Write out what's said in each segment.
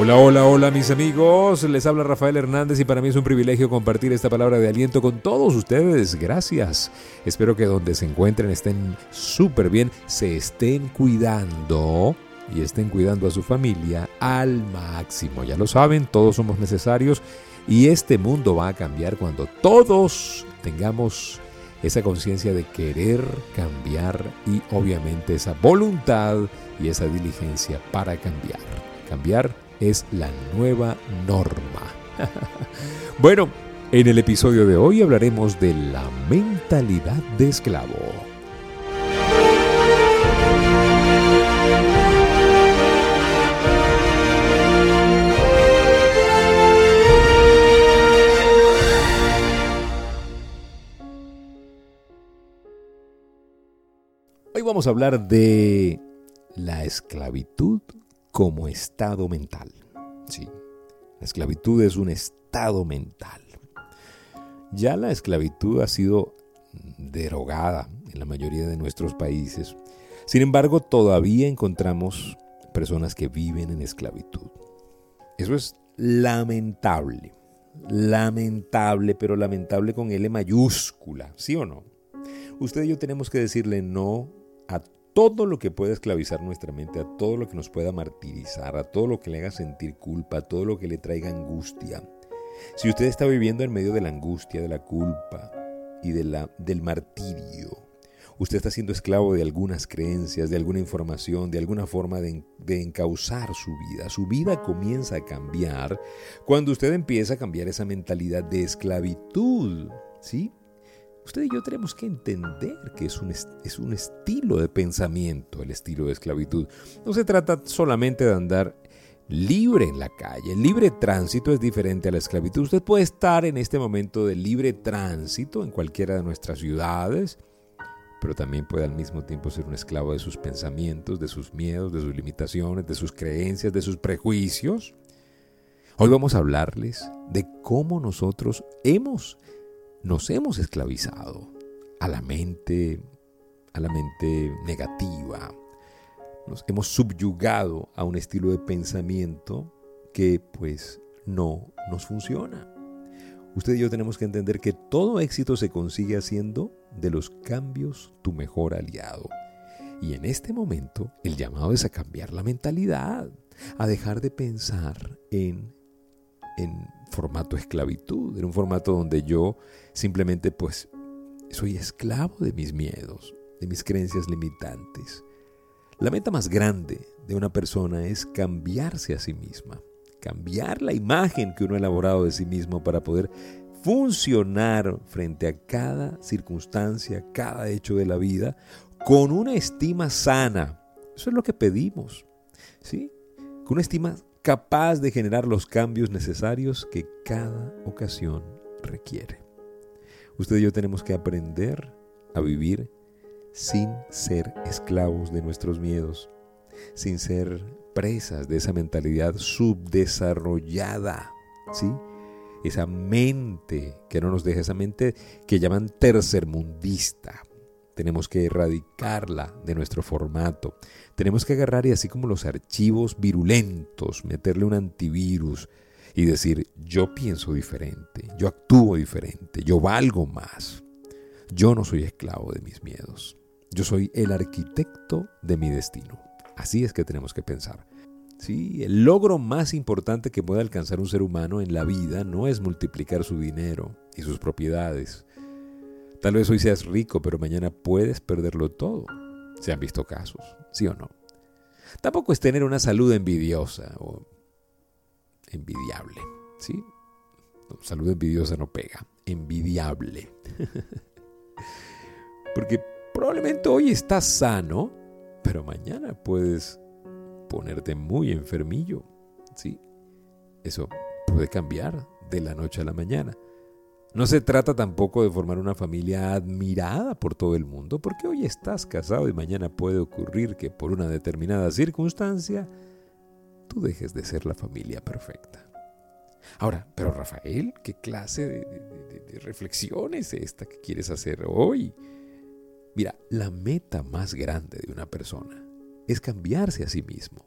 Hola, hola, hola mis amigos, les habla Rafael Hernández y para mí es un privilegio compartir esta palabra de aliento con todos ustedes. Gracias. Espero que donde se encuentren estén súper bien, se estén cuidando y estén cuidando a su familia al máximo. Ya lo saben, todos somos necesarios y este mundo va a cambiar cuando todos tengamos esa conciencia de querer cambiar y obviamente esa voluntad y esa diligencia para cambiar. Cambiar es la nueva norma. bueno, en el episodio de hoy hablaremos de la mentalidad de esclavo. Hoy vamos a hablar de la esclavitud como estado mental. Sí, la esclavitud es un estado mental. Ya la esclavitud ha sido derogada en la mayoría de nuestros países. Sin embargo, todavía encontramos personas que viven en esclavitud. Eso es lamentable. Lamentable, pero lamentable con L mayúscula, ¿sí o no? Usted y yo tenemos que decirle no a todo lo que pueda esclavizar nuestra mente, a todo lo que nos pueda martirizar, a todo lo que le haga sentir culpa, a todo lo que le traiga angustia. Si usted está viviendo en medio de la angustia, de la culpa y de la, del martirio, usted está siendo esclavo de algunas creencias, de alguna información, de alguna forma de, de encauzar su vida. Su vida comienza a cambiar cuando usted empieza a cambiar esa mentalidad de esclavitud. ¿Sí? Usted y yo tenemos que entender que es un, es un estilo de pensamiento, el estilo de esclavitud. No se trata solamente de andar libre en la calle. El libre tránsito es diferente a la esclavitud. Usted puede estar en este momento de libre tránsito en cualquiera de nuestras ciudades, pero también puede al mismo tiempo ser un esclavo de sus pensamientos, de sus miedos, de sus limitaciones, de sus creencias, de sus prejuicios. Hoy vamos a hablarles de cómo nosotros hemos nos hemos esclavizado a la mente, a la mente negativa. Nos hemos subyugado a un estilo de pensamiento que pues no nos funciona. Usted y yo tenemos que entender que todo éxito se consigue haciendo de los cambios tu mejor aliado. Y en este momento el llamado es a cambiar la mentalidad, a dejar de pensar en, en formato esclavitud, en un formato donde yo simplemente pues soy esclavo de mis miedos, de mis creencias limitantes. La meta más grande de una persona es cambiarse a sí misma, cambiar la imagen que uno ha elaborado de sí mismo para poder funcionar frente a cada circunstancia, cada hecho de la vida, con una estima sana. Eso es lo que pedimos, ¿sí? Con una estima capaz de generar los cambios necesarios que cada ocasión requiere. Usted y yo tenemos que aprender a vivir sin ser esclavos de nuestros miedos, sin ser presas de esa mentalidad subdesarrollada, ¿sí? Esa mente que no nos deja, esa mente que llaman tercermundista, tenemos que erradicarla de nuestro formato. Tenemos que agarrar y así como los archivos virulentos, meterle un antivirus y decir, yo pienso diferente, yo actúo diferente, yo valgo más. Yo no soy esclavo de mis miedos. Yo soy el arquitecto de mi destino. Así es que tenemos que pensar. Sí, el logro más importante que puede alcanzar un ser humano en la vida no es multiplicar su dinero y sus propiedades, Tal vez hoy seas rico, pero mañana puedes perderlo todo. Se han visto casos, ¿sí o no? Tampoco es tener una salud envidiosa o envidiable, ¿sí? salud envidiosa no pega, envidiable. Porque probablemente hoy estás sano, pero mañana puedes ponerte muy enfermillo, ¿sí? Eso puede cambiar de la noche a la mañana. No se trata tampoco de formar una familia admirada por todo el mundo, porque hoy estás casado y mañana puede ocurrir que por una determinada circunstancia tú dejes de ser la familia perfecta. Ahora, pero Rafael, ¿qué clase de, de reflexión es esta que quieres hacer hoy? Mira, la meta más grande de una persona es cambiarse a sí mismo,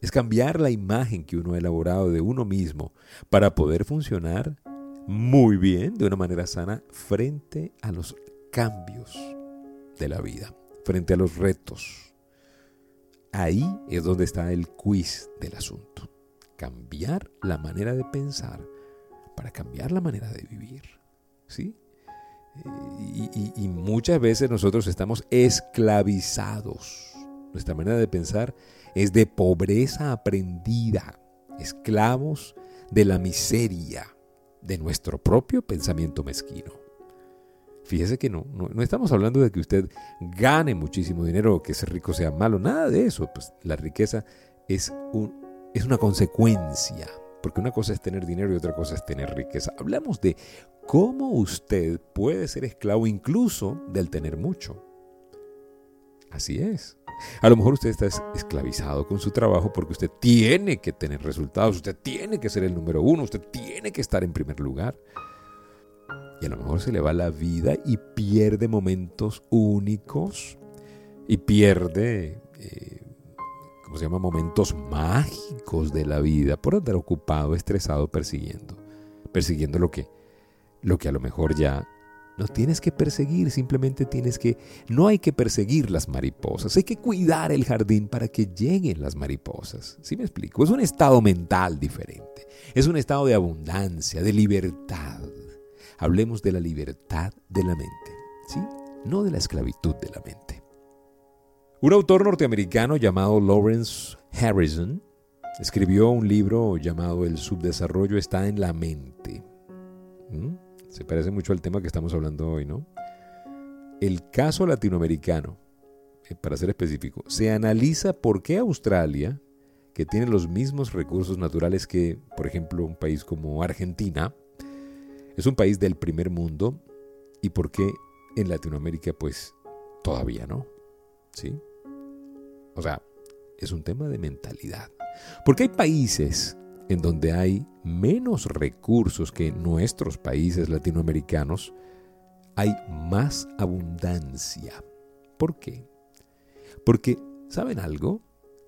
Es cambiar la imagen que uno ha elaborado de uno mismo para poder funcionar muy bien, de una manera sana, frente a los cambios de la vida, frente a los retos. Ahí es donde está el quiz del asunto. Cambiar la manera de pensar para cambiar la manera de vivir. ¿Sí? Y, muchas veces nosotros estamos esclavizados. Nuestra manera de pensar es de pobreza aprendida, esclavos de la miseria de nuestro propio pensamiento mezquino. Fíjese que no, no, estamos hablando de que usted gane muchísimo dinero o que ser rico sea malo, nada de eso. Pues la riqueza es, un, es una consecuencia porque una cosa es tener dinero y otra cosa es tener riqueza. Hablamos de cómo usted puede ser esclavo incluso del tener mucho. Así es. A lo mejor usted está esclavizado con su trabajo porque usted tiene que tener resultados, usted tiene que ser el número uno, usted tiene que estar en primer lugar. Y a lo mejor se le va la vida y pierde momentos únicos y pierde eh, se llama momentos mágicos de la vida por andar ocupado, estresado, persiguiendo. Persiguiendo lo que, lo que a lo mejor ya no tienes que perseguir, simplemente tienes que, no hay que perseguir las mariposas, hay que cuidar el jardín para que lleguen las mariposas. ¿Sí me explico? Es un estado mental diferente, es un estado de abundancia, de libertad. Hablemos de la libertad de la mente, ¿sí? No de la esclavitud de la mente. Un autor norteamericano llamado Lawrence Harrison escribió un libro llamado El subdesarrollo está en la mente. ¿Mm? Se parece mucho al tema que estamos hablando hoy, ¿no? El caso latinoamericano, eh, para ser específico, se analiza por qué Australia, que tiene los mismos recursos naturales que, por ejemplo, un país como Argentina, es un país del primer mundo y por qué en Latinoamérica, pues, todavía no. ¿Sí? O sea, es un tema de mentalidad. Porque hay países en donde hay menos recursos que nuestros países latinoamericanos, hay más abundancia. ¿Por qué? Porque, ¿saben algo?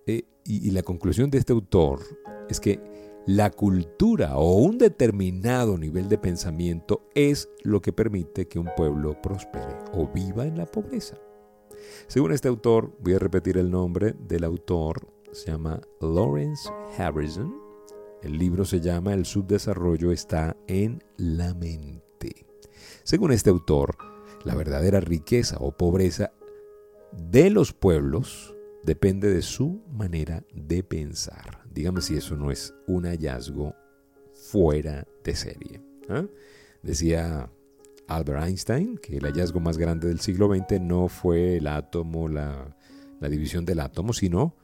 Eh, y, y la conclusión de este autor es que la cultura o un determinado nivel de pensamiento es lo que permite que un pueblo prospere o viva en la pobreza. Según este autor, voy a repetir el nombre del autor, se llama Lawrence Harrison. El libro se llama El subdesarrollo está en la mente. Según este autor, la verdadera riqueza o pobreza de los pueblos depende de su manera de pensar. Dígame si eso no es un hallazgo fuera de serie. ¿eh? Decía Albert Einstein, que el hallazgo más grande del siglo XX no fue el átomo, la, división del átomo, sino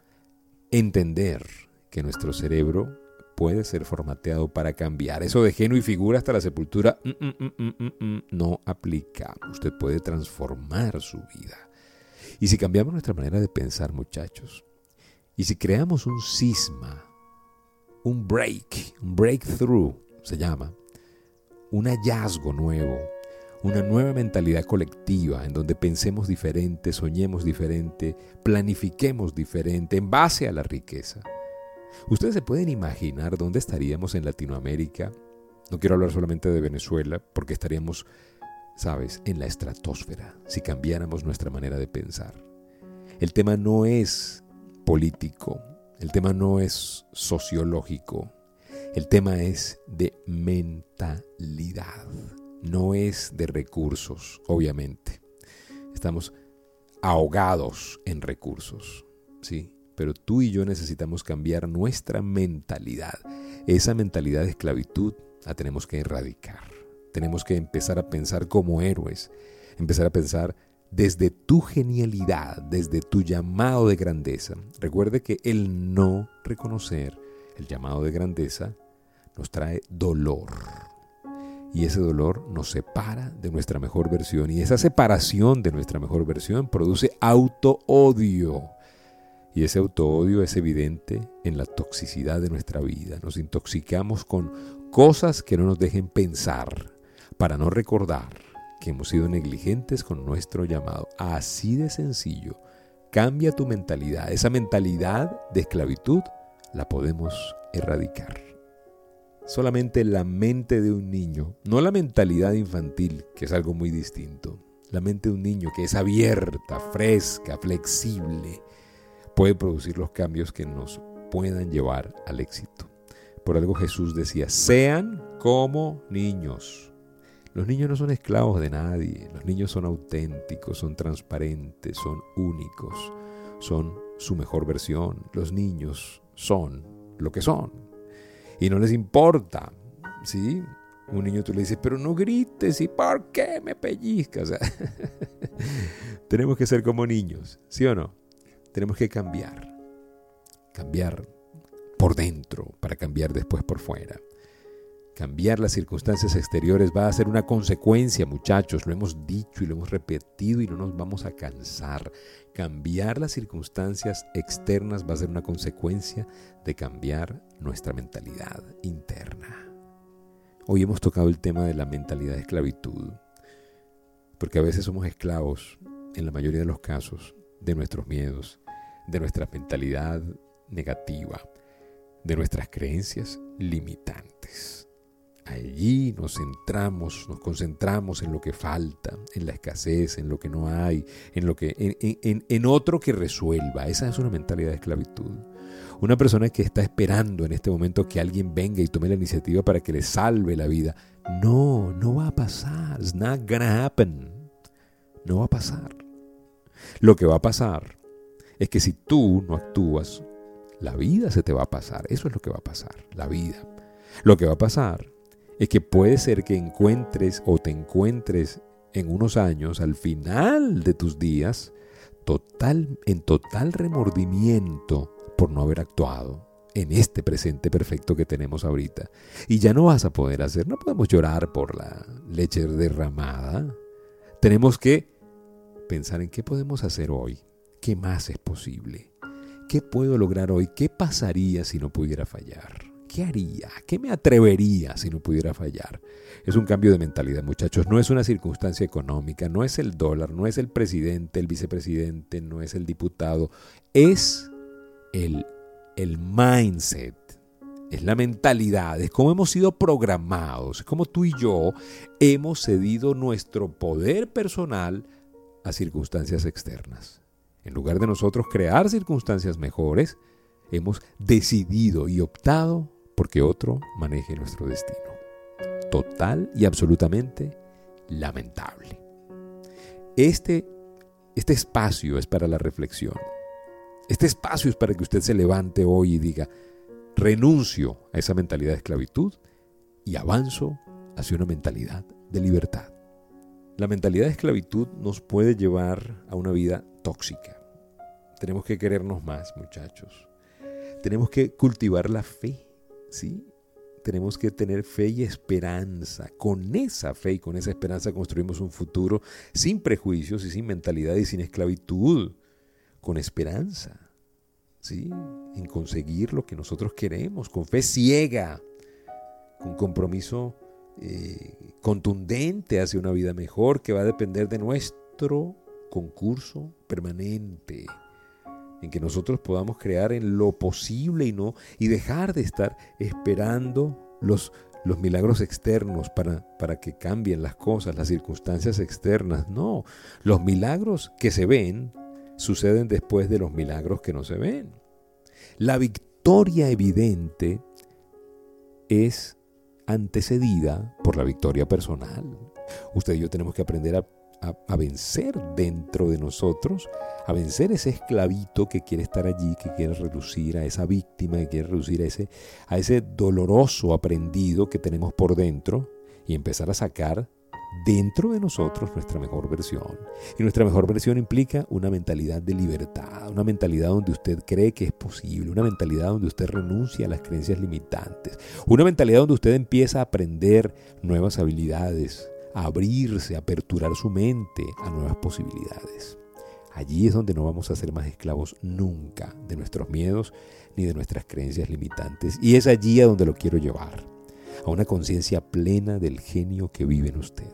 entender que nuestro cerebro puede ser formateado para cambiar. Eso de genio y figura hasta la sepultura mm, mm, mm, no aplica. Usted puede transformar su vida. Y si cambiamos nuestra manera de pensar, muchachos, y si creamos un cisma, un break, un breakthrough, se llama, un hallazgo nuevo, una nueva mentalidad colectiva en donde pensemos diferente, soñemos diferente, planifiquemos diferente en base a la riqueza. Ustedes se pueden imaginar dónde estaríamos en Latinoamérica. No quiero hablar solamente de Venezuela porque estaríamos, sabes, en la estratosfera si cambiáramos nuestra manera de pensar. El tema no es político, el tema no es sociológico, el tema es de mentalidad no es de recursos, obviamente. Estamos ahogados en recursos, ¿sí? Pero tú y yo necesitamos cambiar nuestra mentalidad. Esa mentalidad de esclavitud la tenemos que erradicar. Tenemos que empezar a pensar como héroes, empezar a pensar desde tu genialidad, desde tu llamado de grandeza. Recuerde que el no reconocer el llamado de grandeza nos trae dolor y ese dolor nos separa de nuestra mejor versión y esa separación de nuestra mejor versión produce auto-odio. Y ese auto-odio es evidente en la toxicidad de nuestra vida. Nos intoxicamos con cosas que no nos dejen pensar para no recordar que hemos sido negligentes con nuestro llamado. Así de sencillo. Cambia tu mentalidad. Esa mentalidad de esclavitud la podemos erradicar. Solamente la mente de un niño, no la mentalidad infantil, que es algo muy distinto, la mente de un niño que es abierta, fresca, flexible, puede producir los cambios que nos puedan llevar al éxito. Por algo Jesús decía, sean como niños. Los niños no son esclavos de nadie, los niños son auténticos, son transparentes, son únicos, son su mejor versión. Los niños son lo que son. Y no les importa, ¿sí? Un niño tú le dices, pero no grites, ¿y por qué me pellizcas? tenemos que ser como niños, ¿sí o no? Tenemos que cambiar. Cambiar por dentro para cambiar después por fuera. Cambiar las circunstancias exteriores va a ser una consecuencia, muchachos, lo hemos dicho y lo hemos repetido y no nos vamos a cansar. Cambiar las circunstancias externas va a ser una consecuencia de cambiar nuestra mentalidad interna. Hoy hemos tocado el tema de la mentalidad de esclavitud, porque a veces somos esclavos, en la mayoría de los casos, de nuestros miedos, de nuestra mentalidad negativa, de nuestras creencias limitantes. Allí nos centramos, nos concentramos en lo que falta, en la escasez, en lo que no hay, en, lo que, en, en otro que resuelva. Esa es una mentalidad de esclavitud. Una persona que está esperando en este momento que alguien venga y tome la iniciativa para que le salve la vida. No, no va a pasar. It's not gonna happen. No va a pasar. Lo que va a pasar es que si tú no actúas, la vida se te va a pasar. Eso es lo que va a pasar, la vida. Lo que va a pasar es que puede ser que encuentres o te encuentres en unos años, al final de tus días, total, en total remordimiento por no haber actuado en este presente perfecto que tenemos ahorita. Y ya no vas a poder hacer, no podemos llorar por la leche derramada. Tenemos que pensar en qué podemos hacer hoy ¿Qué más es posible? ¿Qué puedo lograr hoy? ¿Qué pasaría si no pudiera fallar? ¿Qué haría? ¿Qué me atrevería si no pudiera fallar? Es un cambio de mentalidad, muchachos. No es una circunstancia económica, no es el dólar, no es el presidente, el vicepresidente, no es el diputado. Es el, el mindset, es la mentalidad, es cómo hemos sido programados, es como tú y yo hemos cedido nuestro poder personal a circunstancias externas. En lugar de nosotros crear circunstancias mejores, hemos decidido y optado porque otro maneje nuestro destino. Total y absolutamente lamentable. Este, este espacio es para la reflexión. Este espacio es para que usted se levante hoy y diga, renuncio a esa mentalidad de esclavitud y avanzo hacia una mentalidad de libertad. La mentalidad de esclavitud nos puede llevar a una vida tóxica. Tenemos que querernos más, muchachos. Tenemos que cultivar la fe, ¿sí? Tenemos que tener fe y esperanza. Con esa fe y con esa esperanza construimos un futuro sin prejuicios y sin mentalidad y sin esclavitud. Con esperanza, ¿sí? En conseguir lo que nosotros queremos, con fe ciega, con compromiso eh, contundente hacia una vida mejor que va a depender de nuestro concurso permanente, en que nosotros podamos crear en lo posible y no y dejar de estar esperando los, los milagros externos para, para que cambien las cosas, las circunstancias externas. No, los milagros que se ven suceden después de los milagros que no se ven. La victoria evidente es antecedida por la victoria personal. Usted y yo tenemos que aprender a a, vencer dentro de nosotros, a vencer ese esclavito que quiere estar allí, que quiere reducir a esa víctima, que quiere reducir a ese, a ese doloroso aprendido que tenemos por dentro y empezar a sacar dentro de nosotros nuestra mejor versión. Y nuestra mejor versión implica una mentalidad de libertad, una mentalidad donde usted cree que es posible, una mentalidad donde usted renuncia a las creencias limitantes, una mentalidad donde usted empieza a aprender nuevas habilidades, abrirse, aperturar su mente a nuevas posibilidades. Allí es donde no vamos a ser más esclavos nunca de nuestros miedos ni de nuestras creencias limitantes. Y es allí a donde lo quiero llevar, a una conciencia plena del genio que vive en usted,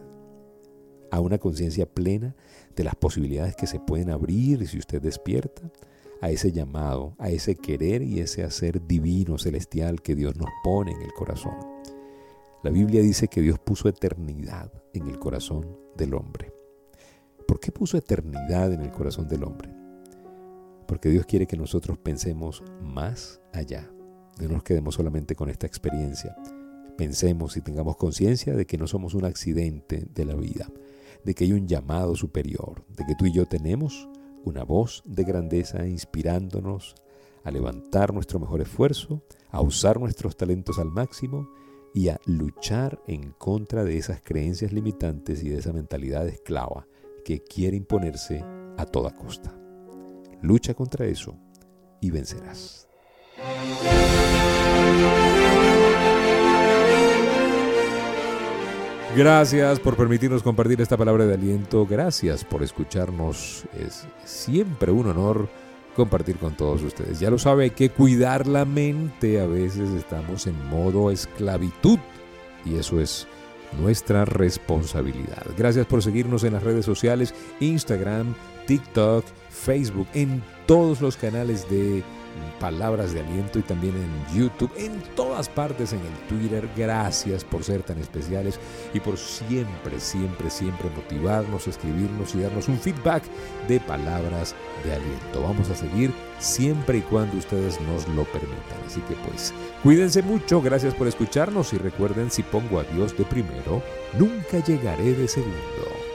a una conciencia plena de las posibilidades que se pueden abrir si usted despierta, a ese llamado, a ese querer y ese hacer divino, celestial que Dios nos pone en el corazón. La Biblia dice que Dios puso eternidad en el corazón del hombre. ¿Por qué puso eternidad en el corazón del hombre? Porque Dios quiere que nosotros pensemos más allá. No nos quedemos solamente con esta experiencia. Pensemos y tengamos conciencia de que no somos un accidente de la vida, de que hay un llamado superior, de que tú y yo tenemos una voz de grandeza inspirándonos a levantar nuestro mejor esfuerzo, a usar nuestros talentos al máximo y a luchar en contra de esas creencias limitantes y de esa mentalidad esclava que quiere imponerse a toda costa. Lucha contra eso y vencerás. Gracias por permitirnos compartir esta palabra de aliento. Gracias por escucharnos. Es siempre un honor compartir con todos ustedes. Ya lo sabe, que cuidar la mente. A veces estamos en modo esclavitud y eso es nuestra responsabilidad. Gracias por seguirnos en las redes sociales, Instagram, TikTok, Facebook, en todos los canales de palabras de aliento y también en YouTube, en todas partes, en el Twitter. Gracias por ser tan especiales y por siempre, siempre, siempre motivarnos, escribirnos y darnos un feedback de palabras de aliento. Vamos a seguir siempre y cuando ustedes nos lo permitan. Así que pues, cuídense mucho, gracias por escucharnos y recuerden, si pongo a Dios de primero, nunca llegaré de segundo.